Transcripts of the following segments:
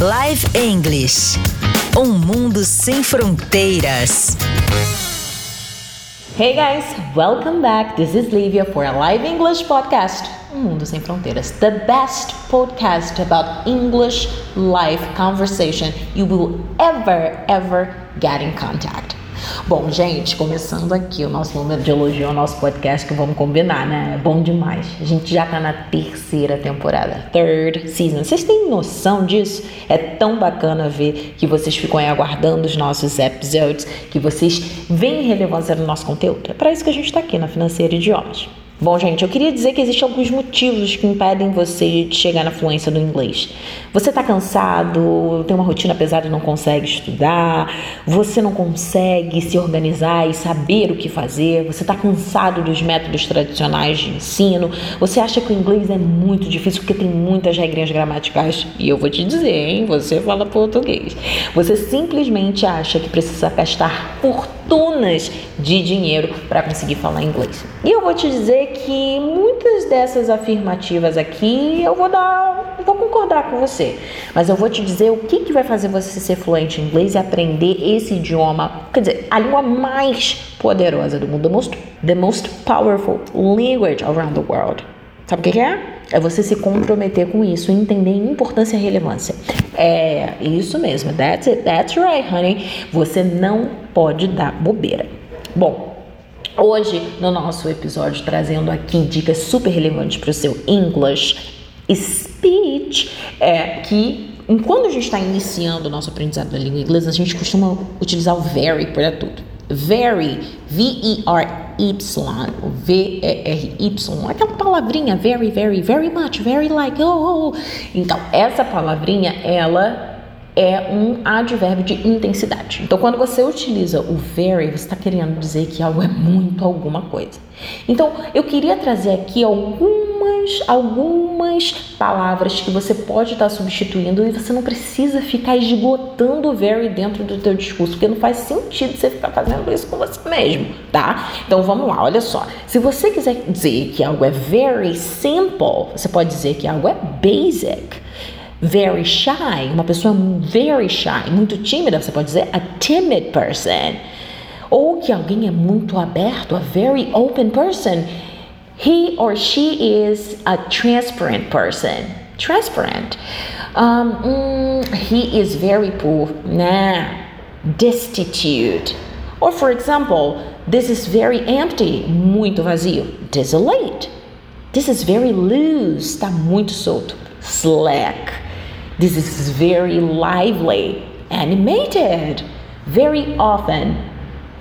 Live English. Um mundo sem fronteiras. Hey guys, welcome back. This is Livia for a live English podcast. Um Mundo Sem Fronteiras, the best podcast about English life conversation you will ever, ever get in contact. Bom, gente, começando aqui o nosso momento de elogio ao nosso podcast, que vamos combinar, né? É bom demais. A gente já tá na terceira temporada, third season. Vocês têm noção disso? É tão bacana ver que vocês ficam aí aguardando os nossos episódios, que vocês veem relevância no nosso conteúdo. É para isso que a gente tá aqui na Financeira Idiomas. Bom, gente, eu queria dizer que existem alguns motivos que impedem você de chegar na fluência do inglês. Você está cansado, tem uma rotina pesada e não consegue estudar, você não consegue se organizar e saber o que fazer, você está cansado dos métodos tradicionais de ensino, você acha que o inglês é muito difícil porque tem muitas regrinhas gramaticais. E eu vou te dizer, hein, você fala português. Você simplesmente acha que precisa gastar fortunas de dinheiro para conseguir falar inglês. E eu vou te dizer que muitas dessas afirmativas aqui eu vou dar, vou concordar com você, mas eu vou te dizer o que, que vai fazer você ser fluente em inglês e aprender esse idioma, quer dizer, a língua mais poderosa do mundo, the most, the most powerful language around the world. Sabe o que é? É você se comprometer com isso, entender importância e relevância. É isso mesmo, that's it, that's right, honey. Você não pode dar bobeira. Bom, Hoje, no nosso episódio, trazendo aqui dicas super relevantes para o seu English speech, é que quando a gente está iniciando o nosso aprendizado da língua inglesa, a gente costuma utilizar o very para tudo. Very, V-E-R-Y, V-E-R-Y, aquela palavrinha very, very, very much, very like, oh, oh. Então, essa palavrinha, ela é um advérbio de intensidade. Então, quando você utiliza o very, você está querendo dizer que algo é muito alguma coisa. Então, eu queria trazer aqui algumas, algumas palavras que você pode estar substituindo e você não precisa ficar esgotando o very dentro do teu discurso, porque não faz sentido você ficar fazendo isso com você mesmo, tá? Então, vamos lá, olha só. Se você quiser dizer que algo é very simple, você pode dizer que algo é basic very shy, uma pessoa very shy, muito tímida, você pode dizer a timid person. Ou que alguém é muito aberto, a very open person. He or she is a transparent person. Transparent. Um, mm, he is very poor. Nah. Destitute. Or for example, this is very empty. Muito vazio. Desolate. This is very loose. Está muito solto. Slack. This is very lively, animated, very often,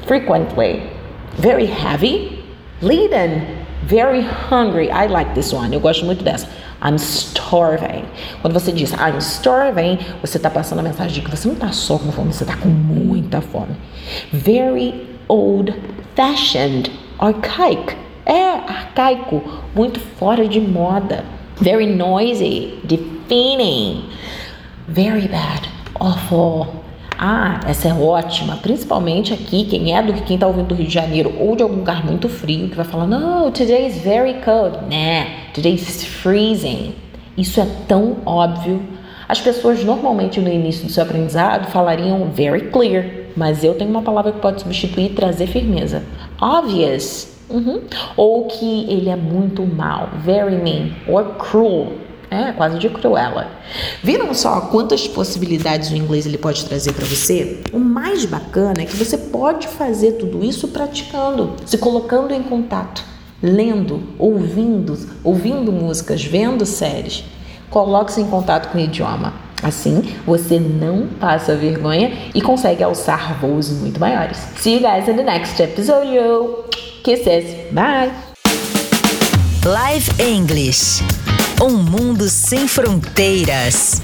frequently, very heavy, laden, very hungry. I like this one. Eu gosto muito dessa. I'm starving. Quando você diz I'm starving, você está passando a mensagem de que você não está só com fome, você está com muita fome. Very old fashioned, archaic. É arcaico, muito fora de moda. Very noisy, deafening. Very bad, awful. Ah, essa é ótima, principalmente aqui, quem é do quem está ouvindo do Rio de Janeiro ou de algum lugar muito frio, que vai falar, no, today is very cold. Nah, today is freezing. Isso é tão óbvio. As pessoas normalmente no início do seu aprendizado falariam very clear, mas eu tenho uma palavra que pode substituir trazer firmeza. Obvious. Uhum. Ou que ele é muito mal, very mean, or cruel, é, quase de cruela. Viram só quantas possibilidades o inglês ele pode trazer para você? O mais bacana é que você pode fazer tudo isso praticando, se colocando em contato, lendo, ouvindo, ouvindo músicas, vendo séries. Coloque-se em contato com o idioma. Assim, você não passa vergonha e consegue alçar voos muito maiores. See you guys in the next episode. Kisses. Bye. Live English. Um mundo sem fronteiras.